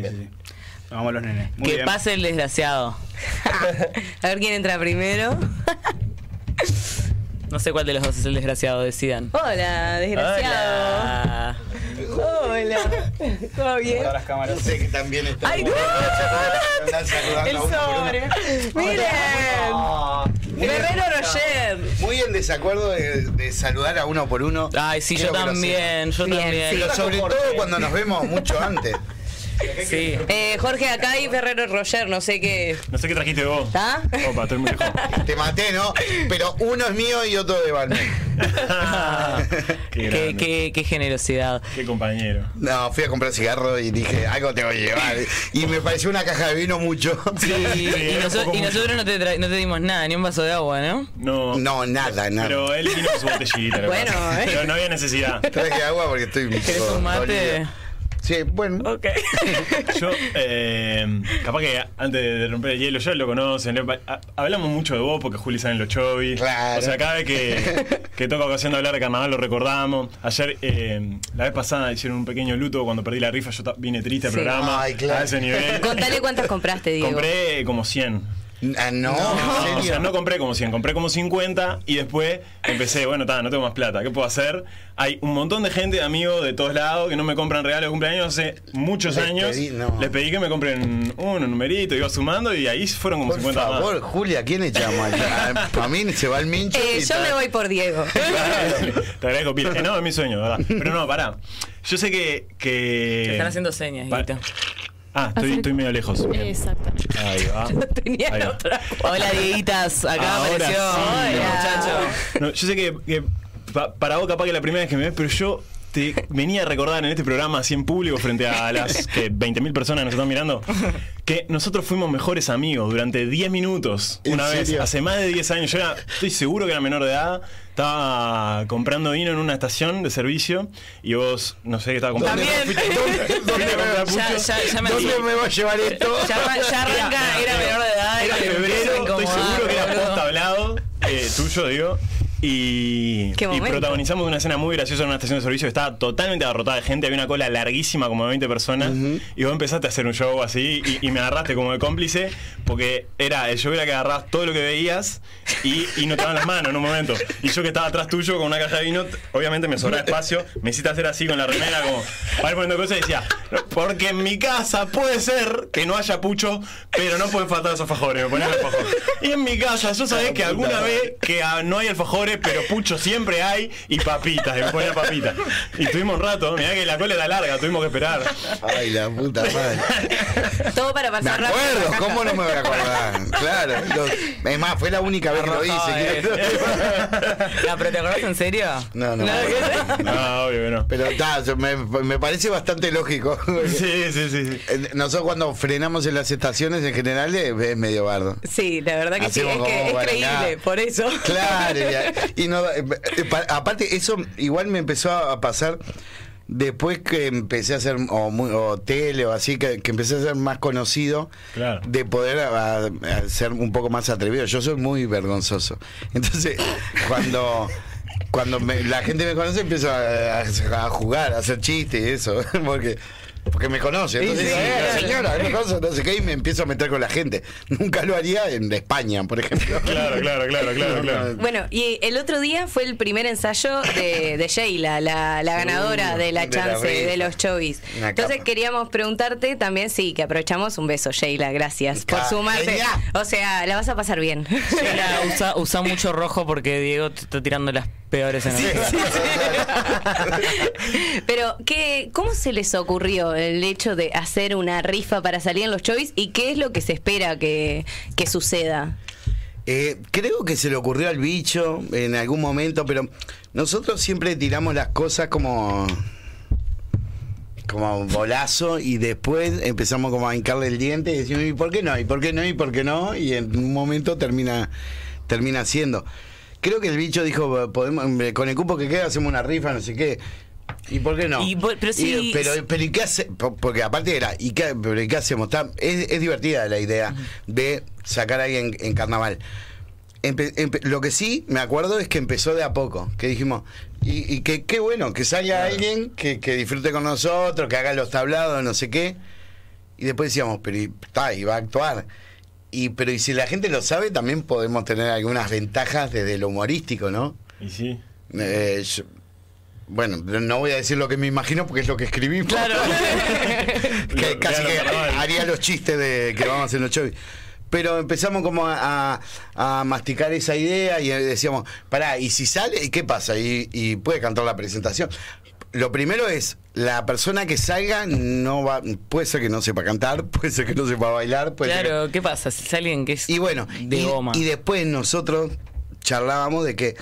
Sí. Vamos a los nenes. Muy que bien. pase el desgraciado. A ver quién entra primero. No sé cuál de los dos es el desgraciado, decidan. Hola, desgraciado. Hola. Hola. ¿Todo bien? Hola, las cámaras. sé que también está. ¡Ay, no! El sobre. Miren. Guerrero Roger. Muy en desacuerdo de, de saludar a uno por uno. Ay, sí, yo también, yo Bien, también. Pero sobre todo cuando nos vemos mucho antes. Sí. Eh, Jorge, acá hay Ferrero Roger, no sé qué. No sé qué trajiste vos. ¿Está? Opa, estoy muy lejos. Te maté, ¿no? Pero uno es mío y otro de Balmain. qué, Qué, qué, qué generosidad. Qué compañero. No, fui a comprar cigarro y dije, algo te voy a llevar. Y me pareció una caja de vino mucho. Y, y noso- y nosotros no te, tra- no te dimos nada, ni un vaso de agua, ¿no? No. No, nada, nada. Pero él vino con su botellita. que Bueno, eh. Pero no había necesidad. Traje agua porque estoy. ¿Querés todo un mate? dolido. Sí, bueno. Ok. Yo, eh, capaz que antes de romper el hielo, ya lo conocen. le- a- Hablamos mucho de vos porque Juli sale en los chovis. Claro. O sea, cada vez que, que toca ocasión de hablar de carnaval lo recordamos. Ayer, eh, la vez pasada, hicieron un pequeño luto cuando perdí la rifa. Yo vine triste al Sí. programa. Ay, claro. A ese nivel. Contale cuántas compraste, Diego. Compré como 100. Ah, no, No, ¿en o serio? sea, no compré como 100, compré como 50 y después empecé, bueno, ta, no tengo más plata, ¿qué puedo hacer? Hay un montón de gente, amigos de todos lados, que no me compran regalos de cumpleaños hace muchos Les años. pedí- no. Les pedí que me compren uno, un numerito, iba sumando y ahí fueron como Por 50 favor, más. Julia, ¿quién echamos aquí? A, a mí se va el mincho. Eh, y yo me voy por Diego. Te agradezco, Pil. Eh, no, es mi sueño, ¿verdad? Pero no, pará. Yo sé que. que... Te están haciendo señas, Pa- Guito. Ah, estoy, estoy medio lejos. Exactamente. Ahí va. Tenía Ahí va. otra. Hola, Dieguitas. Acá Ahora apareció. sí. Hola, muchacho. No, yo sé que, que pa- para vos capaz que la primera vez que me ves, pero yo te venía a recordar en este programa así en público frente a las que 20.000 personas que nos están mirando que nosotros fuimos mejores amigos durante 10 minutos ¿En una vez, serio? hace más de 10 años. Yo era, estoy seguro que era menor de edad, estaba comprando vino en una estación de servicio y vos, no sé qué estaba comprando. También. ¿Dónde, me, Ya, ya, ya me ¿Dónde me va a llevar esto? Ya, arran- ya arranca, era menor de edad. Era febrero, estoy seguro que era post hablado, eh, tuyo digo. Y, protagonizamos una escena muy graciosa en una estación de servicio que estaba totalmente abarrotada de gente, había una cola larguísima, como de 20 personas, y vos empezaste a hacer un show así, y, y me agarraste como de cómplice, porque era, el show era que agarrabas todo lo que veías y, y no te daban las manos en un momento. Y yo que estaba atrás tuyo con una caja de vino, obviamente me sobraba espacio, me hiciste hacer así con la remera, como para ir poniendo cosas y decía, porque en mi casa puede ser que no haya pucho, pero no pueden faltar los alfajores, me ponía los alfajores. Y en mi casa, yo sabés que alguna vez que ah, no hay alfajores, pero pucho siempre hay, y papitas, me ponía papitas. Y estuvimos un rato, mirá que la cola era larga, tuvimos que esperar. Ay, la puta madre. Todo para Me pasar rápido. acuerdo, la. ¿cómo no me voy a acordar? Claro. lo- es más, fue la única vez que lo hice. No, pero ¿te acordás en serio? No, no. No, obvio que no. Pero está, me, me parece bastante lógico. Sí, sí, sí. sí. Eh, Nosotros cuando frenamos en las estaciones en general es medio bardo. Sí, la verdad que Hacemos sí, es, que es creíble, por eso. Claro, y, no, eh, eh, pa- aparte eso igual me empezó a pasar después que empecé a hacer o, muy- o tele o así, que, que empecé a ser más conocido, Claro. de poder a- a ser un poco más atrevido. Yo soy muy vergonzoso. Entonces, cuando... Cuando me- la gente me conoce empiezo a, a- a jugar, a hacer chistes y eso, porque porque me conoce. Entonces, Sí, sí, eh, claro. señora, me conoce, no sé qué, y me empiezo a meter con la gente. Nunca lo haría en España, por ejemplo. Claro, claro, claro, claro, claro. no, Bueno, y el otro día fue el primer ensayo de, de Sheila, la, la ganadora de la de la chance de los chovis. Entonces capa. queríamos preguntarte también, sí, que aprovechamos un beso, Sheila, gracias por sumarte. O sea, la vas a pasar bien. Sheila, usa, usa mucho rojo porque Diego te está tirando las peores en Pero, ¿qué, ¿cómo se les ocurrió el hecho de hacer una rifa para salir en los chovis y qué es lo que se espera que, que suceda? Eh, creo que se le ocurrió al bicho en algún momento, pero nosotros siempre tiramos las cosas como como bolazo y después empezamos como a hincarle el diente y decimos, ¿y por qué no? ¿Y por qué no? ¿Y por qué no? Y en un momento termina termina siendo. Creo que el bicho dijo, podemos con el cupo que queda hacemos una rifa, no sé qué. ¿Y por qué no? Y pero sí- pero, pero ¿y qué hace? Po- Porque aparte era, ¿y qué, pero ¿y qué hacemos? Está- es, es divertida la idea de sacar a alguien en carnaval. Empe- empe- lo que sí me acuerdo es que empezó de a poco, que dijimos, y, y que qué bueno, que salga alguien que, que disfrute con nosotros, que haga los tablados, no sé qué. Y después decíamos, pero y- está, y va a actuar. Y, pero y si la gente lo sabe, también podemos tener algunas ventajas desde lo humorístico, ¿no? Y sí. Eh, yo- bueno, no voy a decir lo que me imagino porque es lo que escribimos. Claro. que Lo- casi que haría los chistes de que vamos a hacer los shows. Pero empezamos como a, a- a masticar esa idea y decíamos, pará, ¿y si sale? ¿Y qué pasa? Y, y puede cantar la presentación. Lo primero es, la persona que salga no va, puede ser que no sepa cantar, puede ser que no sepa bailar, puede ser que- Claro, ¿qué pasa? Si es alguien que es y bueno, de y, goma. y después nosotros charlábamos de que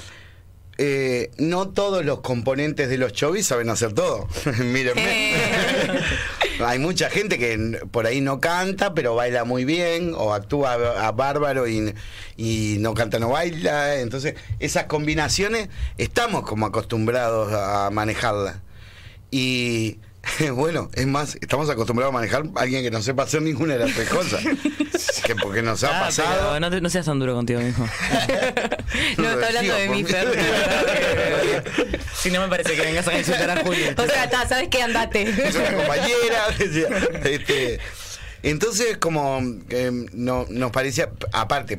eh, no todos los componentes de los chovis saben hacer todo. Mírenme. Hay mucha gente que por ahí no canta, pero baila muy bien, o actúa a, bárbaro y, y no canta, no baila. Entonces, esas combinaciones estamos como acostumbrados a manejarlas. Y bueno, es más, estamos acostumbrados a manejar a alguien que no sepa hacer ninguna de las tres cosas. que porque nos ha Ah, pasado. no, te- no seas tan duro contigo mismo. No, está hablando de mí, Fer. si no me parece que vengas a insultar a Juli. O sea, está, ¿sabes qué? Andate. es una compañera. este, entonces, como eh, no, nos parecía, aparte,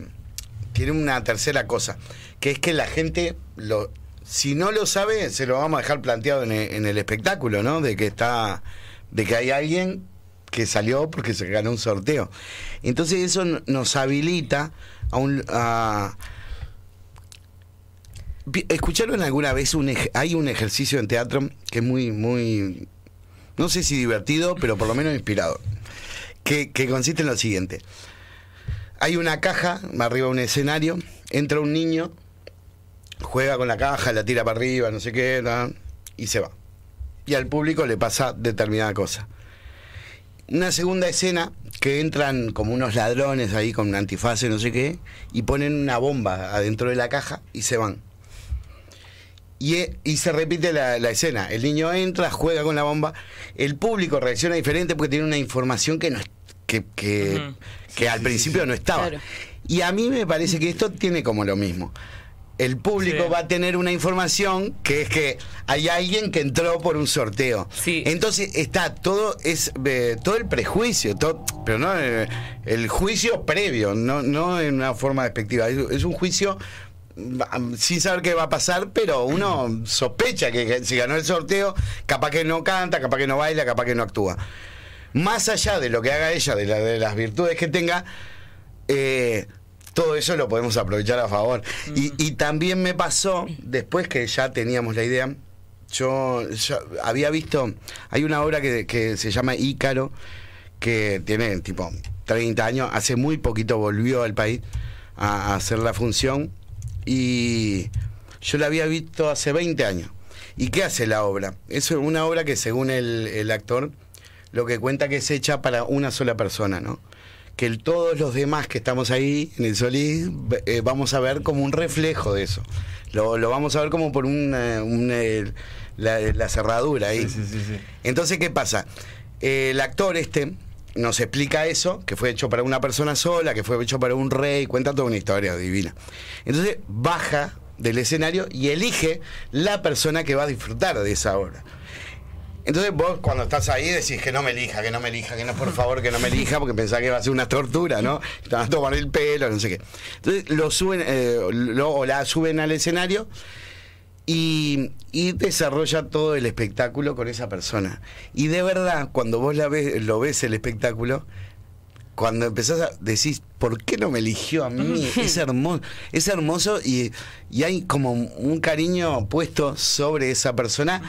tiene una tercera cosa, que es que la gente, lo, si no lo sabe, se lo vamos a dejar planteado en el, en el espectáculo, ¿no? De que está, de que hay alguien que salió porque se ganó un sorteo. Entonces eso nos habilita a un... A, ¿Escucharon alguna vez un hay un ejercicio en teatro que es muy muy no sé si divertido, pero por lo menos inspirador. Que, que consiste en lo siguiente. Hay una caja, arriba un escenario, entra un niño, juega con la caja, la tira para arriba, no sé qué, y se va. Y al público le pasa determinada cosa. Una segunda escena que entran como unos ladrones ahí con un antifaz, no sé qué, y ponen una bomba adentro de la caja y se van. Y, e- y se repite la, la escena. El niño entra, juega con la bomba. El público reacciona diferente porque tiene una información que no que, que, que al principio no estaba. Claro. Y a mí me parece que esto tiene como lo mismo. El público Sí. va a tener una información que es que hay alguien que entró por un sorteo. Sí. Entonces está todo es eh, todo el prejuicio, todo, pero no eh, el juicio previo, no no en una forma despectiva. Es, es un juicio sin saber qué va a pasar, pero uno sospecha que, que si ganó el sorteo, capaz que no canta, capaz que no baila, capaz que no actúa. Más allá de lo que haga ella, de, la- de las virtudes que tenga, eh, todo eso lo podemos aprovechar a favor. y, y también me pasó, después que ya teníamos la idea, yo, había visto, hay una obra que, que se llama Ícaro, que tiene tipo 30 años, hace muy poquito volvió al país a, a hacer la función y yo la había visto hace 20 años. ¿Y qué hace la obra? Es una obra que según el, el actor lo que cuenta que es hecha para una sola persona, ¿no? Que el- todos los demás que estamos ahí en el Solís eh, vamos a ver como un reflejo de eso. Lo, lo vamos a ver como por un, eh, un, eh, la, la cerradura ahí. Sí, sí, sí, sí. Entonces, ¿qué pasa? Eh, el actor este nos explica eso, que fue hecho para una persona sola, que fue hecho para un rey, cuenta toda una historia divina. Entonces, baja del escenario y elige la persona que va a disfrutar de esa obra. Entonces vos cuando estás ahí decís que no me elija, que no me elija, que no, por favor, que no me elija, porque pensás que va a ser una tortura, ¿no? Te van a tomar el pelo, no sé qué. Entonces lo suben, eh, lo- o la suben al escenario y, y desarrolla todo el espectáculo con esa persona. Y de verdad, cuando vos la ves, lo ves el espectáculo, cuando empezás a decís, ¿por qué no me eligió a mí? Es hermoso, es hermoso y, y hay como un cariño puesto sobre esa persona.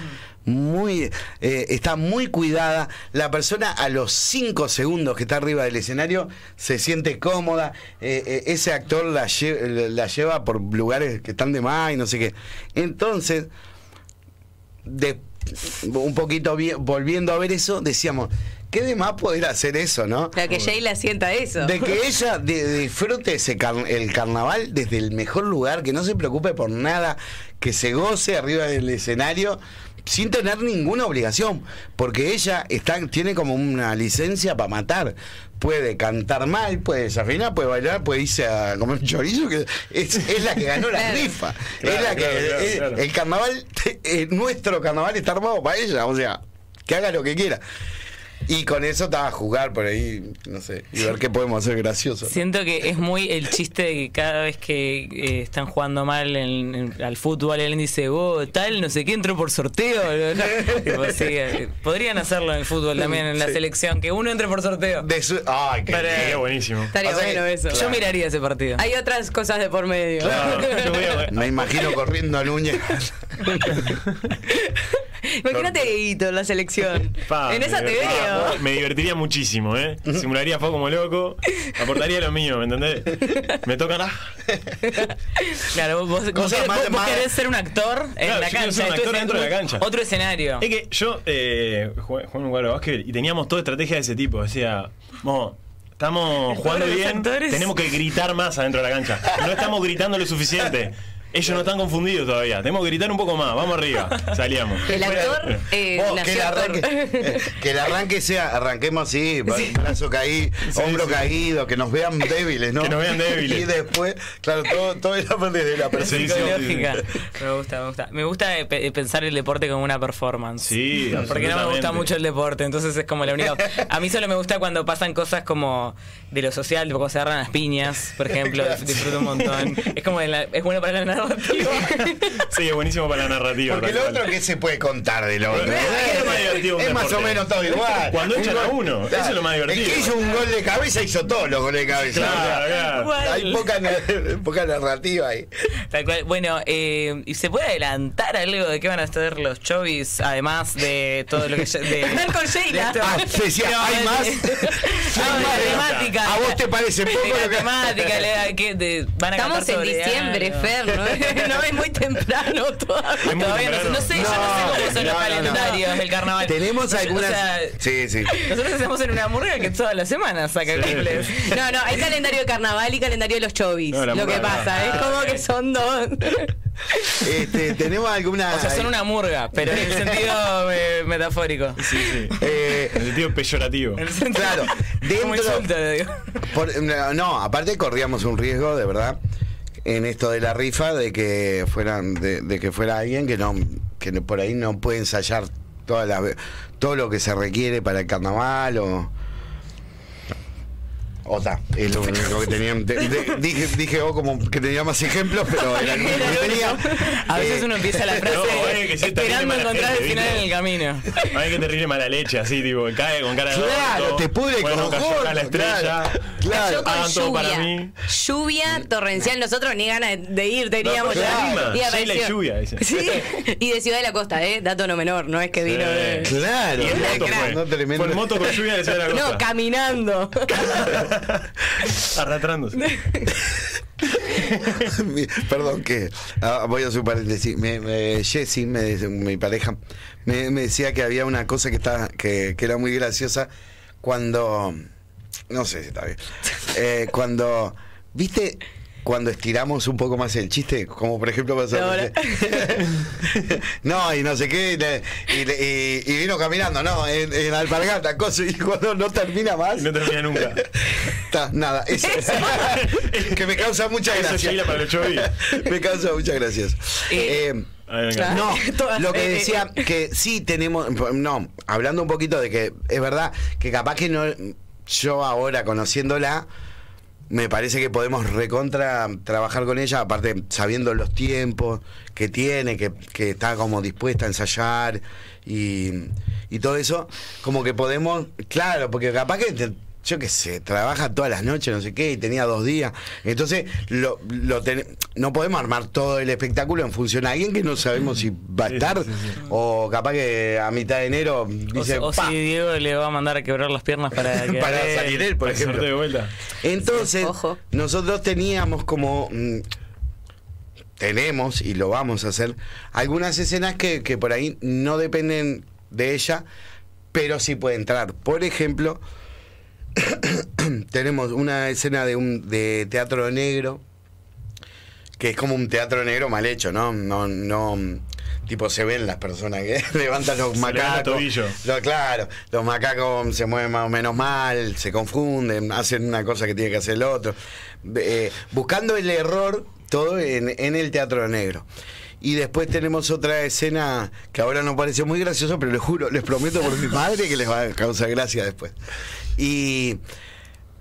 Muy, eh, está muy cuidada. La persona a los cinco segundos que está arriba del escenario se siente cómoda. Eh, eh, ese actor la, lle- la lleva por lugares que están de más y no sé qué. Entonces, de, un poquito vi- volviendo a ver eso, decíamos, ¿qué de más poder hacer eso, no? La que Sheila sienta eso. De que ella de- disfrute ese car- el carnaval desde el mejor lugar, que no se preocupe por nada, que se goce arriba del escenario sin tener ninguna obligación, porque ella está, tiene como una licencia para matar. Puede cantar mal, puede desafinar, puede bailar, puede irse a comer un chorizo, que es, es la que ganó la rifa. Claro, es la que claro, es- el carnaval, eh, nuestro carnaval está armado para ella, o sea, que haga lo que quiera. Y con eso estaba a jugar por ahí, no sé, y ver qué podemos hacer gracioso. ¿no? Siento que es muy el chiste de que cada vez que eh, están jugando mal en- en- al fútbol, él dice, oh, tal, no sé qué, entró por sorteo. Tipo, sí, eh, podrían hacerlo en el fútbol también, en la Sí. selección, que uno entre por sorteo. De su- Ay, qué. Sería buenísimo. Estaría O sea bueno eso. Yo miraría ese partido. Hay otras cosas de por medio. Claro, yo voy a- Me imagino corriendo a Núñez. Imagínate Dieguito en la selección. Pa, en esa te veo. Me divertiría muchísimo, ¿eh? Simularía fuego como loco. Aportaría lo mío, ¿me entendés? Me tocan. ah. Claro, vos, vos querés, más- vos- vos más- querés ser un actor en Claro, la yo cancha. ser un esto actor es dentro de la cancha. Otro escenario. Es que yo eh, jugué, jugué en un cuadro de básquet y teníamos toda estrategia de ese tipo. Decía, "Mo, estamos jugando bien, actores. tenemos que gritar más adentro de la cancha. No estamos gritando lo suficiente. Ellos no están confundidos todavía. Tenemos que gritar un poco más. Vamos arriba. Salíamos. El actor eh, Vos, que, el arranque, eh, que el arranque sea, arranquemos así, brazo caído, hombro sí. caído, que nos vean débiles, ¿no? Que nos vean débiles. Y después, claro, todo, todo era desde la Lógica. Me gusta, me gusta. Me gusta eh, pe- pensar el deporte como una performance. Sí, Porque no me gusta mucho el deporte, entonces es como la única. A mí solo me gusta cuando pasan cosas como de lo social, cuando se agarran las piñas, por ejemplo, disfruto un montón. Es como la- es bueno para la narrativa. Sí, es buenísimo para la narrativa. Porque lo otro que se puede contar de lo otro. Es lo más divertido de un Es más o menos todo igual. Cuando echan a uno, eso es lo más divertido. El que hizo un gol de cabeza hizo todos los goles de cabeza. Claro, claro. Igual. Hay poca, poca narrativa ahí. Tal cual. Bueno, eh, ¿y se puede adelantar algo de qué van a estar los chovis, además de todo lo que de, con Sheila. de? Ah, decía, No, ¿hay más? Temática. ¿A vos te parece poco la que- temática, le da- que de- van a Estamos en diciembre. Fer, ¿no? no es muy temprano todavía. Muy Todavía no, sé- temprano. no sé, yo no sé cómo son los calendarios del carnaval. Tenemos O algunas. sea, sí, sí. nosotros hacemos en una murga que todas las semanas saca Sí. cumples. No, no, hay calendario de carnaval y calendario de los chovis. Lo que pasa, es como que son dos. Este, tenemos alguna. O sea, son una murga, pero en el sentido eh, metafórico. Sí, sí. eh, En el sentido peyorativo. En el sentido- Claro, Como dentro- digo. por- no, aparte corríamos un riesgo, de verdad, en esto de la rifa, de que fueran, de, de que fuera alguien que no, que por ahí no puede ensayar todas las todo lo que se requiere para el carnaval o. O sea, es lo único que tenían. de- de- dije, dije oh, como que tenía más ejemplos, pero era lo único que tenía. A veces Eh, uno empieza la frase No, es que sí, también esperando encontrar gente, el final ¿viste? en el camino. Ay, que terrible mala leche, así, tipo, cae con cara de Claro, te pudre bueno, con cayó acá la estrella. claro, claro. Cayó con Hagan todo para lluvia. mí. Lluvia torrencial. Nosotros ni ganas de ir teníamos No, ya. Y y lluvia, dice. Sí. Y de Ciudad de la Costa, ¿eh? Dato no menor. No es que vino de. Claro, Y moto fue. No, tremendo. Fue en moto con lluvia de Ciudad de la No, Costa. caminando. Arrastrándose. Perdón que ah, voy a hacer un paréntesis. Me, Jessie, me- mi pareja, me, me decía que había una cosa que estaba que, que era muy graciosa cuando no sé si está bien. Eh, cuando viste cuando estiramos un poco más el chiste, como por ejemplo pasó no, y no sé qué, y, le- y y- y vino caminando, no, en, en alpargata, cosa, y cuando no termina más. No termina nunca. Está, nada, eso. que me causa mucha Eso es gracia. Sheila para los chovis. me causa muchas gracias. Eh, A ver, venga. no, lo que eh, decía que sí tenemos, no, hablando un poquito de que es verdad que capaz que no, yo ahora conociéndola, me parece que podemos recontra trabajar con ella, aparte sabiendo los tiempos que tiene, que, que está como dispuesta a ensayar y, y todo eso, como que podemos, claro, porque capaz que... yo qué sé, trabaja todas las noches, no sé qué, y tenía dos días. Entonces, lo, lo ten- no podemos armar todo el espectáculo en función a alguien que no sabemos si va a estar, sí, sí, sí. o capaz que a mitad de enero O, dice, o si Diego le va a mandar a quebrar las piernas para que para salir él, por ejemplo. de vuelta. Entonces, Ojo. nosotros teníamos como. mm, tenemos, y lo vamos a hacer, algunas escenas que, que por ahí no dependen de ella, pero sí puede entrar. Por ejemplo, tenemos una escena de un de teatro negro, que es como un teatro negro mal hecho, ¿no? No, no. Tipo, se ven las personas que levantan los Se macacos. tobillos. Lo- claro, los macacos se mueven más o menos mal, se confunden, hacen una cosa que tiene que hacer el otro. Eh, buscando el error todo en, en el teatro negro. Y después tenemos otra escena que ahora no pareció muy gracioso, pero les juro, les prometo por mi madre que les va a causar gracia después. Y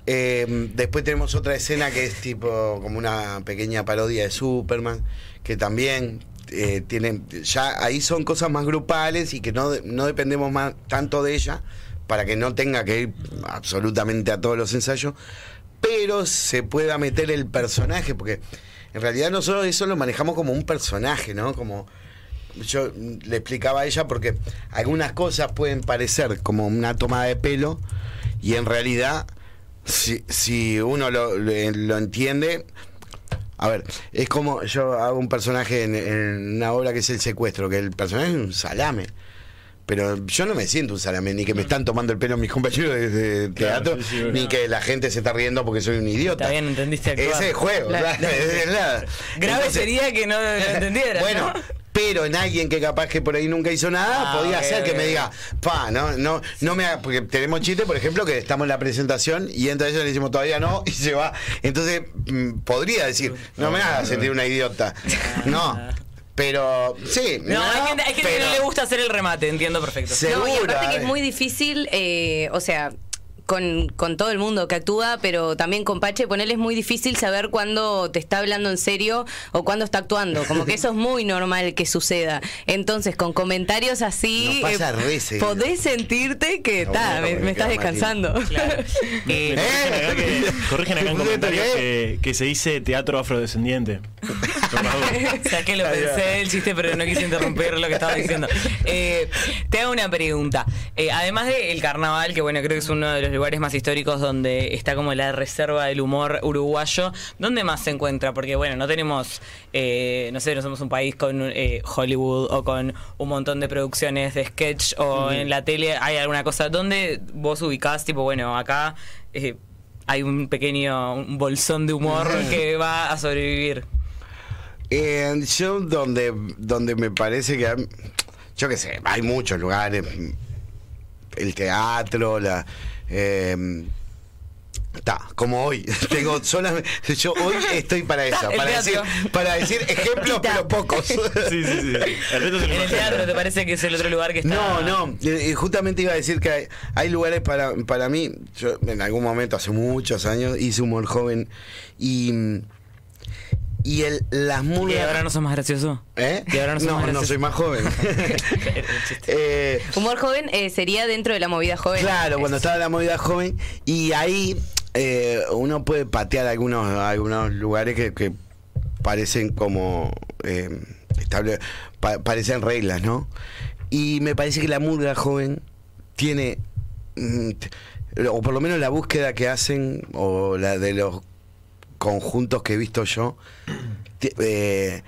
eh, después tenemos otra escena que es tipo como una pequeña parodia de Superman, que también eh, tiene, ya ahí son cosas más grupales y que no, no dependemos más tanto de ella para que no tenga que ir absolutamente a todos los ensayos, pero se pueda meter el personaje, porque en realidad nosotros eso lo manejamos como un personaje, ¿no? Como yo le explicaba a ella porque algunas cosas pueden parecer como una tomada de pelo y en realidad si, si uno lo, lo- lo entiende a ver, es como yo hago un personaje en una obra que es el secuestro, que el personaje es un salame. Pero yo no me siento un salame, ni que me están tomando el pelo mis compañeros de, de Claro, teatro, sí, sí, ni que la gente se está riendo porque soy un idiota. Está bien, entendiste actuar. Ese es el juego, es nada. Grave Entonces, sería que no lo entendiera. bueno, ¿no? pero en alguien que capaz que por ahí nunca hizo nada, Ah, podía ok, ser que me diga, pa, no, no, no me haga, porque tenemos chiste, por ejemplo, que estamos en la presentación y entra ella y le decimos todavía no, y se va. Entonces, mm, podría decir, no me hagas sentir una idiota. No. Pero, sí. No, hay gente, hay gente que no le gusta hacer el remate, entiendo perfecto. Se- No, y Segura, aparte que es muy difícil, eh, o sea, con, con todo el mundo que actúa, pero también con Pache, ponerle es muy difícil saber cuándo te está hablando en serio o cuándo está actuando. Como que eso es muy normal que suceda. Entonces, con comentarios así, pasa seguido. podés sentirte que No, ta, bueno, me, estás descansando. Claro. Me Eh, corrigen acá, que, corrigen acá en ¿Qué? comentarios que, que se dice teatro afrodescendiente. O sea, que lo pensé el chiste, pero no quise interrumpir lo que estaba diciendo. Eh, te hago una pregunta. Eh, además del carnaval, que bueno, creo que es uno de los lugares más históricos donde está como la reserva del humor uruguayo, ¿dónde más se encuentra? Porque bueno, no tenemos, eh, no sé, no somos un país con eh, Hollywood o con un montón de producciones de sketch o en la tele hay alguna cosa. ¿Dónde vos ubicás, tipo, bueno, acá... eh, hay un pequeño un bolsón de humor que va a sobrevivir. Yo donde, donde me parece que hay- yo qué sé, hay muchos lugares, el teatro, la eh, está, como hoy, tengo solamente, yo hoy estoy para eso, para decir, para decir ejemplos pero pocos. Sí, sí, sí. El En el teatro, ¿te parece que es el otro lugar que está? No, no, eh, eh, justamente iba a decir que hay, hay lugares para, para mí, yo en algún momento, hace muchos años, hice humor joven y, y el, las ¿Y murgas... ahora no sos más gracioso? ¿Eh? Y ahora no sos más no, soy más joven. Eh, Humor joven eh, sería dentro de la movida joven. Claro, cuando estaba la movida joven y ahí eh, uno puede patear algunos algunos lugares que, que parecen como eh, estable- pa- parecen reglas, ¿no? Y me parece que la murga joven tiene mm, o por lo menos la búsqueda que hacen o la de los conjuntos que he visto yo eh,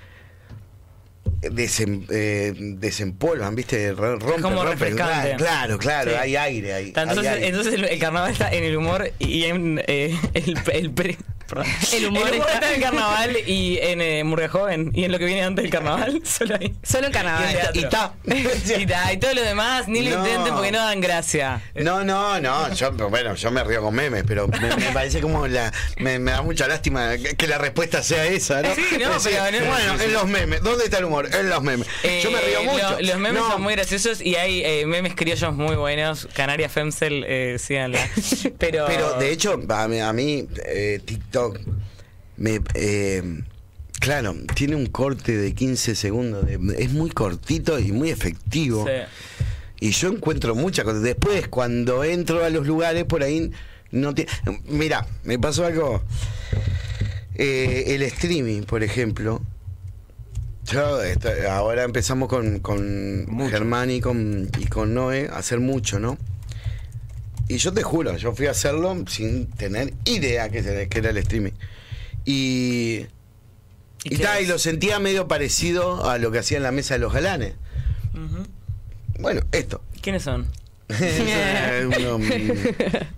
desem- eh, desempolvan, ¿viste? Rompen, como rompen. Claro, claro, Sí. hay aire ahí. Entonces, entonces el, el carnaval está en el humor y en eh, el, el El humor está... está- en el carnaval y en eh, Murga Joven y en lo que viene antes del carnaval, solo ahí. Solo en carnaval. Y está. Y, ta, y todo lo demás, ni lo No. intenten porque no dan gracia. No, no, no, yo, bueno, yo me río con memes, pero me, me parece como la, me, me da mucha lástima que, que la respuesta sea esa, ¿no? Sí, no, pero no- bueno, en los memes, ¿dónde está el humor? En los memes. yo me río Eh, mucho. lo- los memes No, son muy graciosos y hay eh, memes criollos muy buenos. Canaria Femcel, eh, síganla. Pero, Pero de hecho, a mí, a mí, eh, TikTok me eh, claro, tiene un corte de 15 segundos, de- es muy cortito y muy efectivo. Sí. Y yo encuentro muchas cosas. Después, cuando entro a los lugares, por ahí no te. Mira, me pasó algo. Eh, el streaming, por ejemplo. Yo ahora empezamos con, con Germán y con, y con Noé a hacer mucho, ¿no? Y yo te juro, yo fui a hacerlo sin tener idea que, que era el streaming. Y. ¿Y Y, ta, y lo sentía medio parecido a lo que hacía en la mesa de los galanes. Bueno, esto. ¿Quiénes son? Uno,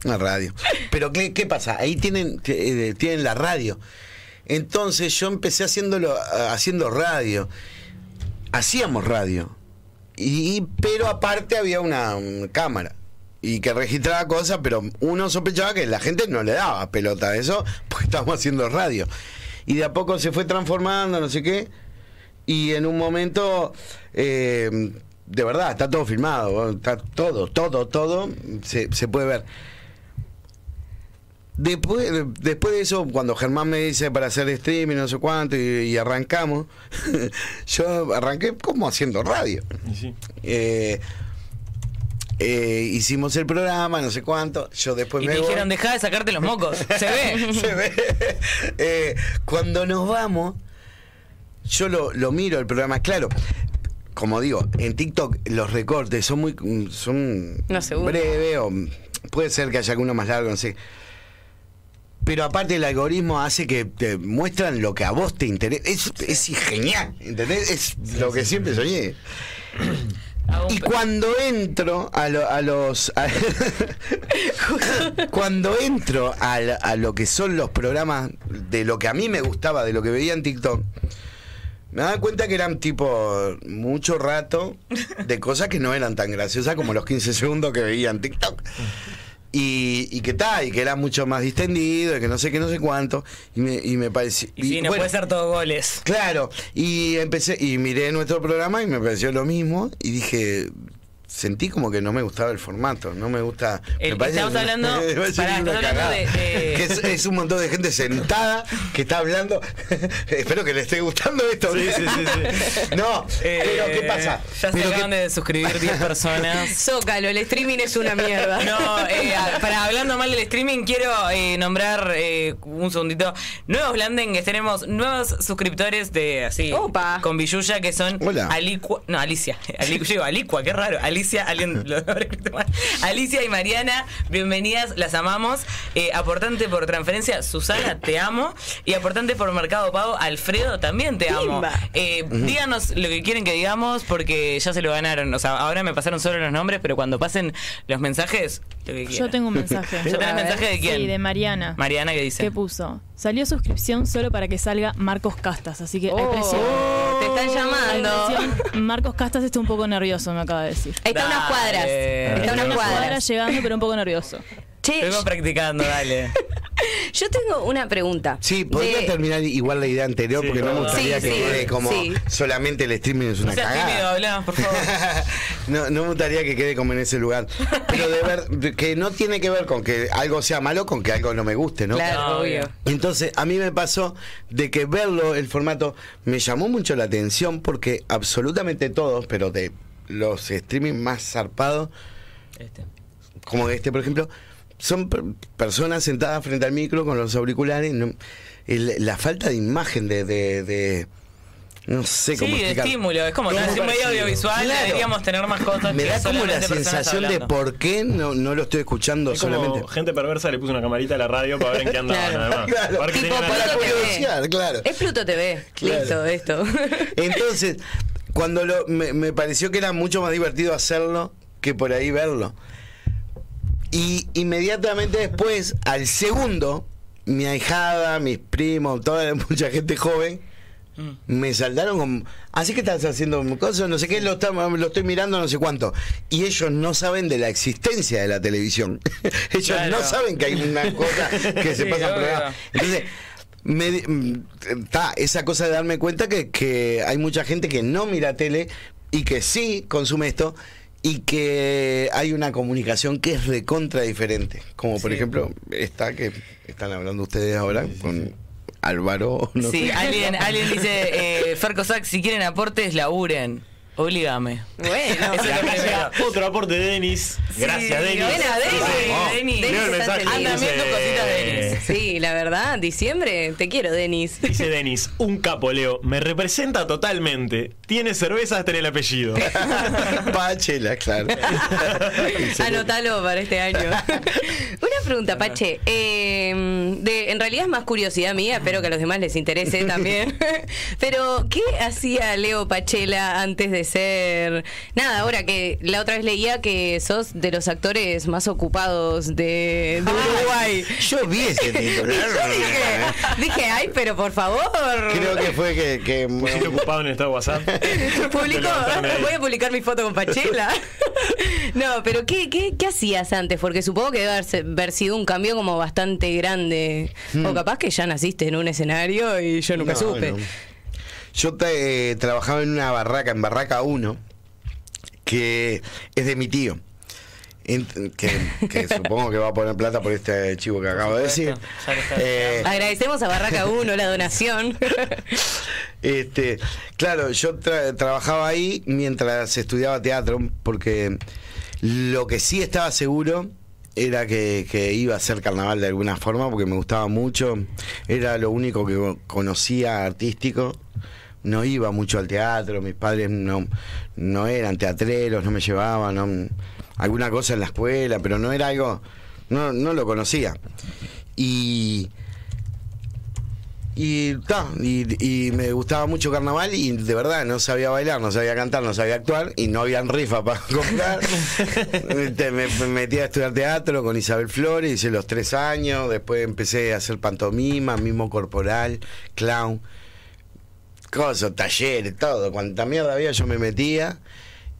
una radio. Pero ¿qué, qué pasa? Ahí tienen, eh, tienen la radio. Entonces yo empecé haciéndolo, haciendo radio. Hacíamos radio. Y, pero aparte había una, una cámara. Y que registraba cosas, pero uno sospechaba que la gente no le daba pelota a eso, porque estábamos haciendo radio. Y de a poco se fue transformando, no sé qué. Y en un momento, eh, de verdad, está todo filmado, está todo, todo, todo, se, se puede ver. Después, después de eso, cuando Germán me dice para hacer streaming, no sé cuánto, y, y arrancamos, yo arranqué como haciendo radio. Sí. Eh, eh, hicimos el programa, no sé cuánto. Yo después Y me te voy. dijeron, deja de sacarte los mocos. Se ve. Se ve. Eh, cuando nos vamos, yo lo, lo miro el programa, claro. Como digo, en TikTok los recortes son muy son Unos segundos. breves o puede ser que haya alguno más largo, no sé. Pero aparte el algoritmo hace que te muestran lo que a vos te interesa. Es, es genial, ¿entendés? Es lo que siempre soñé. Y cuando entro a, lo- a los. a- cuando entro a, a lo que son los programas de lo que a mí me gustaba, de lo que veía en TikTok, me daba cuenta que eran tipo mucho rato de cosas que no eran tan graciosas como los 15 segundos que veía en TikTok. Y, y que tal, y que era mucho más distendido, y que no sé qué, no sé cuánto. Y me, y me pareció. Y sí, no bueno, puede ser todo goles. Claro, y empecé y miré nuestro programa y me pareció lo mismo y dije sentí como que no me gustaba el formato, no me gusta. El- me parece estamos hablando- me pará, estamos hablando de- de- Que es, es un montón de gente sentada que está hablando. Espero que le esté gustando esto. Sí, sí, sí, sí. No, pero ¿qué pasa? Eh, Ya se acaban que- de suscribir 10 personas. Zócalo, el streaming es una mierda. No, eh, para hablando mal del streaming, quiero eh, nombrar eh, un segundito. Nuevos Blandengues, tenemos nuevos suscriptores de así. Opa. Con Villuya que son Hola. Alicua. No, Alicia. Ali- yo digo Alicua, qué raro. Alicia, alguien lo habrá escrito mal. Alicia y Mariana, bienvenidas, las amamos. Eh, aportante por transferencia, Susana, te amo. Y aportante por Mercado Pago, Alfredo, también te amo. Eh, Díganos lo que quieren que digamos porque ya se lo ganaron. O sea, ahora me pasaron solo los nombres, pero cuando pasen los mensajes, lo que Yo tengo un mensaje. ¿Ya tenés A ver. mensaje de quién? Sí, de Mariana. Mariana que dice. ¿Qué puso? Salió suscripción solo para que salga Marcos Castas, así que hay Oh, presión. te están Hay llamando. presión. Marcos Castas está un poco nervioso, me acaba de decir. Está a unas cuadras. Está a Está unas una cuadra cuadras. llegando, pero un poco nervioso. Che, Vengo practicando, dale. yo tengo una pregunta. Sí, podría De- terminar igual la idea anterior Sí, porque no me no. gustaría Sí, que sí, quede como sí. solamente el streaming es No una seas cagada. tímido, habla, por favor. no, no me gustaría que quede como en ese lugar. Pero de ver, que no tiene que ver con que algo sea malo, con que algo no me guste, ¿no? Claro, No, obvio. obvio. Entonces, a mí me pasó de que verlo, el formato, me llamó mucho la atención porque absolutamente todos, pero de los streaming más zarpados, Este. como este, por ejemplo, son per- personas sentadas frente al micro con los auriculares. no- el- la falta de imagen de. de- de- no sé cómo Sí, de estímulo. Es como ¿Cómo es un medio audiovisual, Claro. deberíamos tener más cosas Me que da como la solamente sensación de por qué no, no lo estoy escuchando Es como solamente. gente perversa le puso una camarita a la radio para ver en qué andaban, Claro. además. Claro. Para Tipo, para curiosear, claro. Es Pluto TV. Claro. Listo, esto. Entonces, cuando lo, me, me pareció que era mucho más divertido hacerlo que por ahí verlo. Y inmediatamente después, al segundo, mi ahijada, mis primos, toda mucha gente joven, me saltaron con. Así que estás haciendo cosas, no sé qué, lo, lo estoy mirando, no sé cuánto. Y ellos no saben de la existencia de la televisión. ellos Claro. no saben que hay una cosa que se Sí, pasa por. Entonces, me mm, ta, esa cosa de darme cuenta que, que hay mucha gente que no mira tele y que sí consume esto y que hay una comunicación que es recontra diferente. Como por Sí. ejemplo esta que están hablando ustedes ahora con Álvaro. no Sí, sé. alguien, alguien dice, eh, Ferco Sac, si quieren aportes, laburen. Obligame. Bueno. Otro aporte de Denis. Gracias, Denis. buena, Denis. Sí, Denis. Leo el mensaje. Anda dice- viendo cositas de Denis. Sí, la verdad, diciembre, te quiero, Denis. Dice Denis, un capo, Leo. Me representa totalmente. Tiene cerveza hasta en el apellido. Pachela, claro. Anótalo para este año. Una pregunta, Pache. eh, de, en realidad es más curiosidad mía, espero que a los demás les interese también. Pero, ¿qué hacía Leo Pachela antes de ser. Nada, ahora que la otra vez leía que sos de los actores más ocupados de, de Uruguay. Yo vi ese título. dije, dije, ay, pero por favor. Creo que fue que, que Pusiste ocupado en el estado WhatsApp. Ahí. voy a publicar mi foto con Pachela. No, pero ¿qué, qué, qué hacías antes? Porque supongo que debe haber, haber sido un cambio como bastante grande. O capaz que ya naciste en un escenario y yo nunca No, supe. no. Yo eh, trabajaba en una barraca, en Barraca 1, que es de mi tío. Que, que supongo que va a poner plata por este chivo que acabo de decir. Eh, Agradecemos a Barraca 1 la donación. Este, claro, yo tra- trabajaba ahí mientras estudiaba teatro, porque lo que sí estaba seguro era que, que iba a ser carnaval de alguna forma, porque me gustaba mucho. Era lo único que conocía artístico. No iba mucho al teatro, mis padres no, no eran teatreros, no me llevaban, alguna cosa en la escuela, pero no era algo, no, no lo conocía. Y y, y, me gustaba mucho carnaval y de verdad no sabía bailar, no sabía cantar, no sabía actuar y no habían rifa para comprar. Este, me, me metí a estudiar teatro con Isabel Flores, hice los tres años, después empecé a hacer pantomima, mismo corporal, clown, cosas, talleres, todo. Cuanta mierda había yo me metía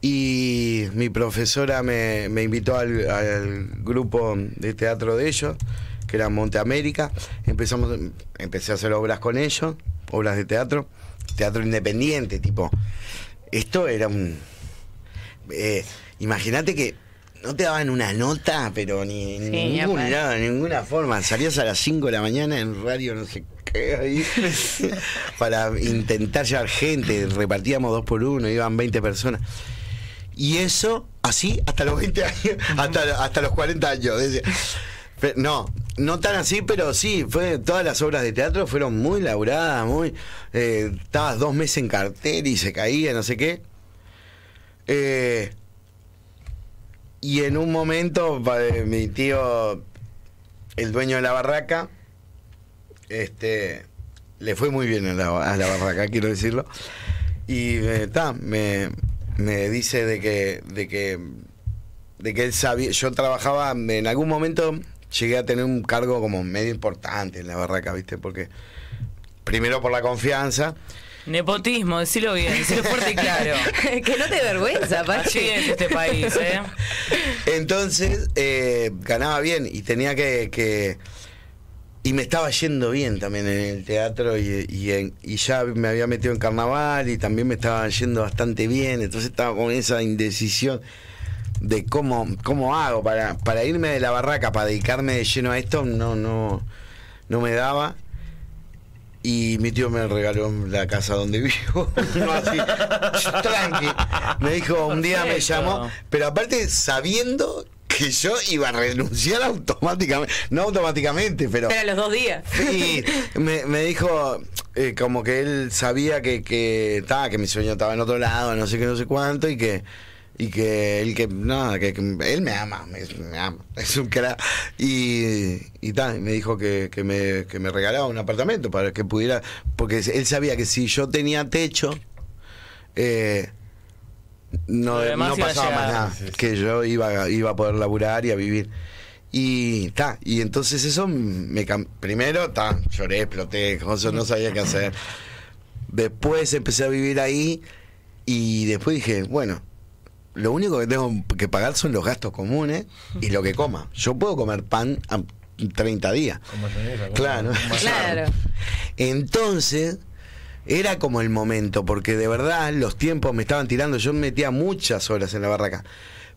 y mi profesora me, me invitó al, al grupo de teatro de ellos, que era Monte América. Empezamos, empecé a hacer obras con ellos, obras de teatro, teatro independiente, tipo. Esto era un. eh, Imagínate que no te daban una nota, pero ni en Sí, ningún de ninguna forma. Salías a las 5 de la mañana en radio, no sé ahí, para intentar llevar gente. Repartíamos dos por uno, iban 20 personas. Y eso, así, hasta los 20 años, hasta, hasta los 40 años. Decía. No, no tan así, pero sí, fue todas las obras de teatro fueron muy laburadas, muy... eh, estabas dos meses en cartel y se caía, no sé qué. Eh, y en un momento, eh, mi tío, el dueño de la barraca, este, le fue muy bien a la, a la barraca, quiero decirlo. Y eh, ta, me, me dice de que, de que, de que él sabía, yo trabajaba, en algún momento llegué a tener un cargo como medio importante en la barraca, ¿viste? Porque primero por la confianza. Nepotismo, decilo bien, decilo fuerte y claro. que no te vergüenza, Así Pachi. es este país, ¿eh? Entonces eh, ganaba bien y tenía que, que- Y me estaba yendo bien también en el teatro y, y, en- y ya me había metido en carnaval y también me estaba yendo bastante bien. Entonces estaba con esa indecisión de cómo, cómo hago para, para irme de la barraca, para dedicarme de lleno a esto, no, no, no me daba. Y mi tío me regaló la casa donde vivo. No así, tranqui. Me dijo, un día me llamó, pero aparte sabiendo que yo iba a renunciar automáticamente. No automáticamente, pero. Pero a los dos días. Sí, me, me dijo eh, como que él sabía que que, ta, que mi sueño estaba en otro lado, no sé qué, no sé cuánto, y que y que él que nada, que, que él me ama, me, me ama, es un crack. Y, y ta, y me dijo que, que me, que me regalaba un apartamento para que pudiera, porque él sabía que si yo tenía techo, eh, no, no pasaba más nada, que yo iba, iba a poder laburar y a vivir. Y ta, y entonces eso me primero ta, lloré, exploté, cosas, no sabía qué hacer. Después empecé a vivir ahí y después dije, bueno, lo único que tengo que pagar son los gastos comunes y lo que coma. Yo puedo comer pan a 30 días. Claro. Claro. Entonces, era como el momento, porque de verdad los tiempos me estaban tirando. Yo metía muchas horas en la barraca.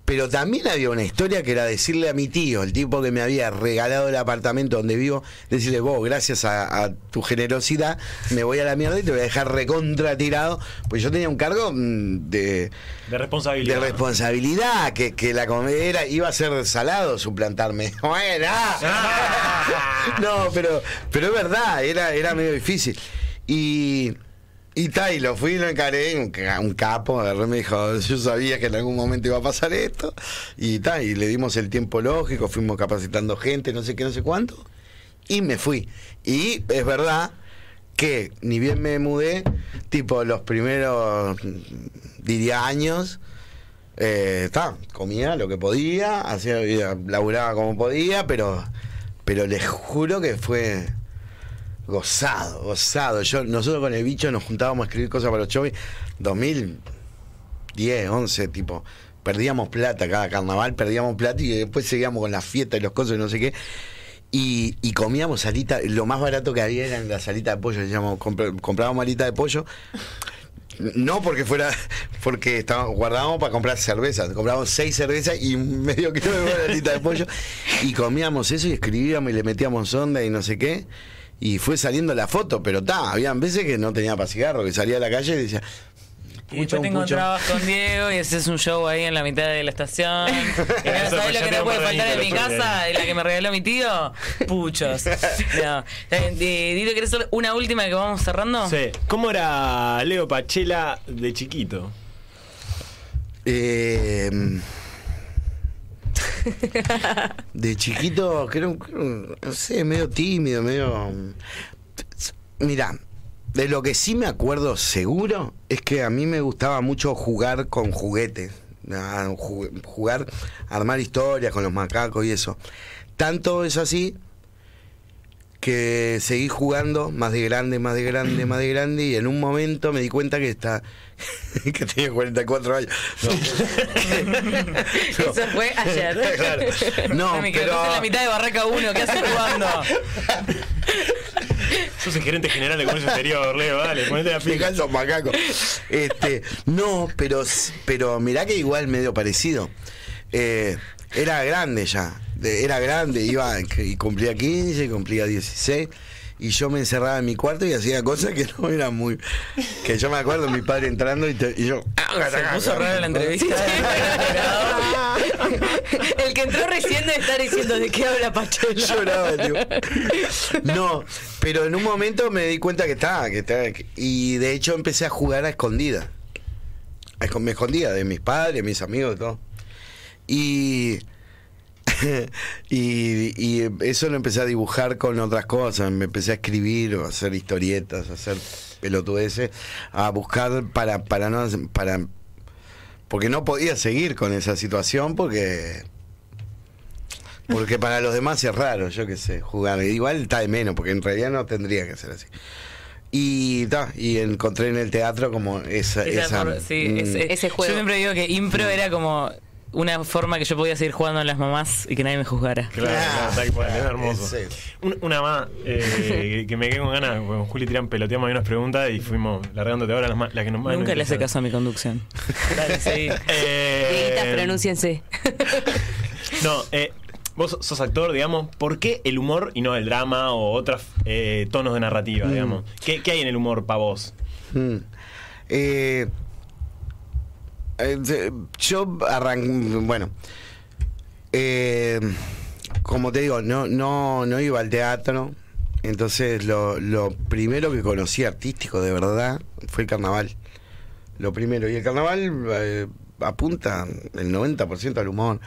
Pero también había una historia que era decirle a mi tío, el tipo que me había regalado el apartamento donde vivo, decirle, vos, gracias a, a tu generosidad, me voy a la mierda y te voy a dejar recontra tirado. Pues yo tenía un cargo mm, de, De responsabilidad. de responsabilidad, que, que la comedia era- iba a ser salado suplantarme. Bueno, no, pero, pero es verdad, era, era medio difícil. Y, y ta, y lo fui y lo encaré, un, un capo, agarré me dijo, yo sabía que en algún momento iba a pasar esto. Y ta, y le dimos el tiempo lógico, fuimos capacitando gente, no sé qué, no sé cuánto. Y me fui. Y es verdad que ni bien me mudé, tipo los primeros, diría, años, eh, comía lo que podía, hacía, laburaba como podía, pero, pero les juro que fue gozado, gozado. Yo, nosotros con el bicho nos juntábamos a escribir cosas para los chovis 2010, 11, tipo, perdíamos plata cada carnaval, perdíamos plata y después seguíamos con las fiestas y los cosas y no sé qué. Y, y comíamos salita, lo más barato que había eran las salitas de pollo, decíamos, compr- comprábamos alita de pollo. No porque fuera, porque estábamos, guardábamos para comprar cervezas. Comprábamos seis cervezas y medio kilo de alita de pollo. Y comíamos eso y escribíamos y le metíamos onda y no sé qué. Y fue saliendo la foto, pero está, habían veces que no tenía para cigarro, que salía a la calle y decía. Y después te encontrabas con Diego y haces un show ahí en la mitad de la estación. Y no, ¿Sabes lo que te no puede faltar en mi casa? De la que me regaló mi tío. Puchos. No. Dilo, ¿querés hacer una última que vamos cerrando? Sí. ¿Cómo era Leo Pachela de chiquito? Eh, de chiquito, creo, creo, no sé, medio tímido, medio. Mira, de lo que sí me acuerdo seguro es que a mí me gustaba mucho jugar con juguetes. ju- Jugar, armar historias con los macacos y eso. Tanto es así que seguí jugando más de grande, más de grande, más de grande y en un momento me di cuenta que está que tenía 44 años. No. Eso fue ayer. Claro. No, Me quedé pero en la mitad de Barraca 1. ¿Qué haces jugando? Sos el gerente general de comercio exterior, Leo, dale, ponete la pica. esos macacos. Este, no, pero pero mirá que igual medio parecido. Eh, era grande ya. De- Era grande, iba y cumplía 15, cumplía 16 y yo me encerraba en mi cuarto y hacía cosas que no eran muy que yo me acuerdo mi padre entrando y, te- y yo Se puso la entrevista. El que entró recién debe estar diciendo de qué habla Pachela. lloraba, tío. No, pero en un momento me di cuenta que estaba, que estaba, y de hecho empecé a jugar a escondida. Me escondía de mis padres, de mis amigos, de todo. Y, y, y eso lo empecé a dibujar con otras cosas. Me empecé a escribir, o a hacer historietas, a hacer pelotudeces, a buscar para, para no para porque no podía seguir con esa situación porque porque para los demás es raro, yo qué sé, jugar. Igual está de menos, porque en realidad no tendría que ser así. Y ta, y encontré en el teatro como esa, Esa esa, forma- sí, mm, ese, Ese juego. Yo siempre digo que impro era como una forma que yo podía seguir jugando a las mamás y que nadie me juzgara. Claro, claro, tal cual, es hermoso. una más, eh, que me quedé con ganas, con Juli tiran peloteamos ahí unas preguntas y fuimos largándote ahora las, más- las que nos más Nunca le hace caso a mi conducción. Dale, seguí. Eh, pronúnciense. No, eh, vos sos actor, digamos, ¿por qué el humor y no el drama o otros eh, tonos de narrativa, digamos? ¿Qué, qué hay en el humor para vos? Mm. Eh, eh, yo arranqué, bueno, eh, como te digo, no, no, no iba al teatro, entonces lo, lo primero que conocí artístico de verdad fue el carnaval. Lo primero, y el carnaval eh, apunta el 90% al humor.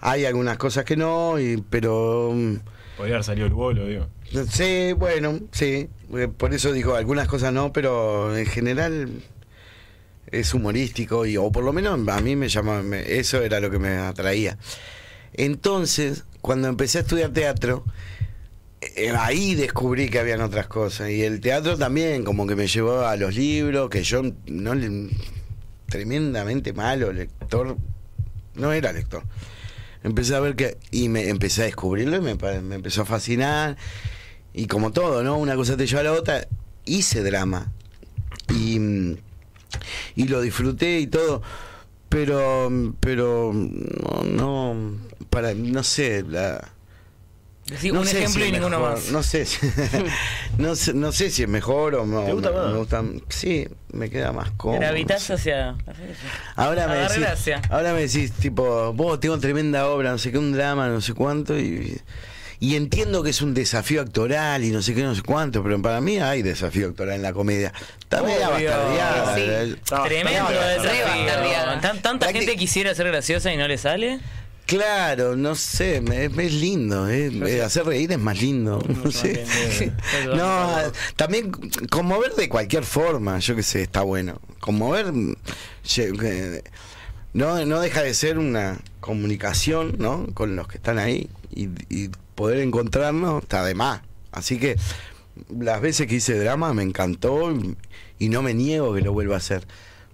Hay algunas cosas que no, y, pero... mm, Podría haber salido el bolo, digo. Sí, bueno, sí. eh, Por eso digo, algunas cosas no, pero en general es humorístico y o por lo menos a mí me llama, me- eso era lo que me atraía. Entonces, cuando empecé a estudiar teatro, eh, ahí descubrí que habían otras cosas. Y el teatro también como que me llevó a los libros que yo no tremendamente malo lector no era lector. Empecé a ver que y me empecé a descubrirlo y me, me empezó a fascinar. Y como todo no una cosa te lleva a la otra. Hice drama. Y mm, y lo disfruté y todo pero pero no, no para no sé la no un sé ejemplo si y ninguno mejor, más. No sé, si, no sé, no sé si es mejor o no. ¿Te gusta me, más? me gusta- sí, me queda más cómodo. Gravitas no sé. hacia. Ahora A me decís, ahora me decís tipo, vos tengo tremenda obra, no sé qué, un drama, no sé cuánto y y entiendo que es un desafío actoral y no sé qué, no sé cuánto, pero para mí hay desafío actoral en la comedia. Está media bastardeada. Sí. Tremendo Re desafío. Tan- Tanta gente quisiera ser graciosa y no le sale. Claro, no sé, me- es lindo, eh, eh, hacer reír es más lindo, no sé. No, también conmover de cualquier forma, yo qué sé, está bueno. Conmover mm, eh, no, no deja de ser una comunicación, ¿no? Con los que están ahí y, y poder encontrarnos está de más. Así que las veces que hice drama me encantó y, y no me niego que lo vuelva a hacer.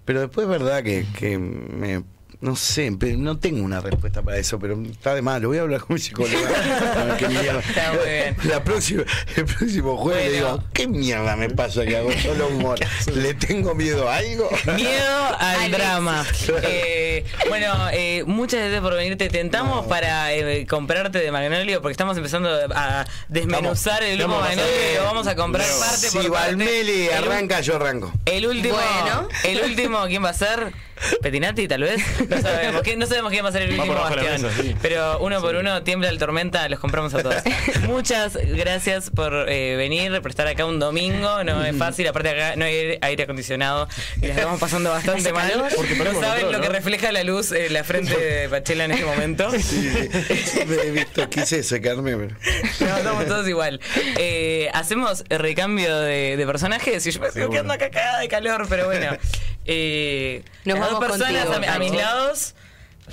Pero después es verdad que, que me, No sé, pero no tengo una respuesta para eso, pero está de más. Lo voy a hablar con mi mierda. Está muy bien. La próxima, el próximo jueves le digo, ¿qué mierda me pasa que hago solo humor? ¿Le tengo miedo a algo? Miedo al Alex. drama. Eh, bueno, eh, muchas gracias por venir. Te tentamos para eh, comprarte de Magnolio porque estamos empezando a desmenuzar el grupo Vamos a Magnolio vamos a comprar parte por Si. Valmeli El- arranca, yo arranco. El último, Bueno. el último, ¿quién va a ser? Petinati, tal vez. No sabemos, ¿Quién- no sabemos quién va a ser el último bastión. sí. Pero uno por uno, tiembla el tormenta, los compramos a todos. Muchas gracias por eh, venir, por estar acá un domingo. No es fácil, aparte acá no hay aire acondicionado y la estamos pasando bastante mal. No saben lo que refleja la luz en la frente de Pachela en este momento. Sí, sí. Me he visto, quise secarme, pero. No, estamos todos igual. Eh, hacemos recambio de, de personajes y yo me sigo quedando acá cagada de calor, pero bueno. Eh, Nos las dos vamos personas contigo, a, a mis lados,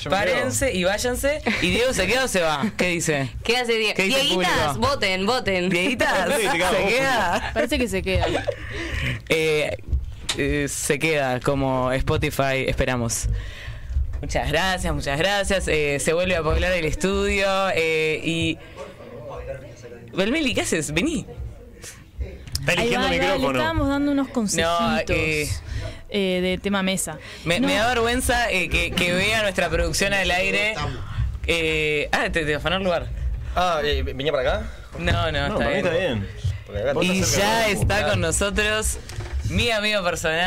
Yo párense y váyanse. ¿Y Diego se queda o se va? ¿Qué dice? ¿Qué hace Die- ¿Qué dice Dieguitas? Voten, voten. ¿Dieguitas? ¿Se queda? Parece que se queda. Eh, eh, se queda como Spotify, esperamos. Muchas gracias, muchas gracias. Eh, se vuelve a poblar el estudio eh, y... Belmeli, ¿qué haces? Vení. Está eligiendo va, ahí va, le micrófono. estábamos dando unos consejitos eh, eh, de tema mesa. Me, No, me da vergüenza eh, que, que vea nuestra producción al aire. Eh, ah, te, te afanó el lugar. Ah, eh, ¿venía para acá? No, no, No, está para mí bien. está Y ya está con nosotros mi amigo personal.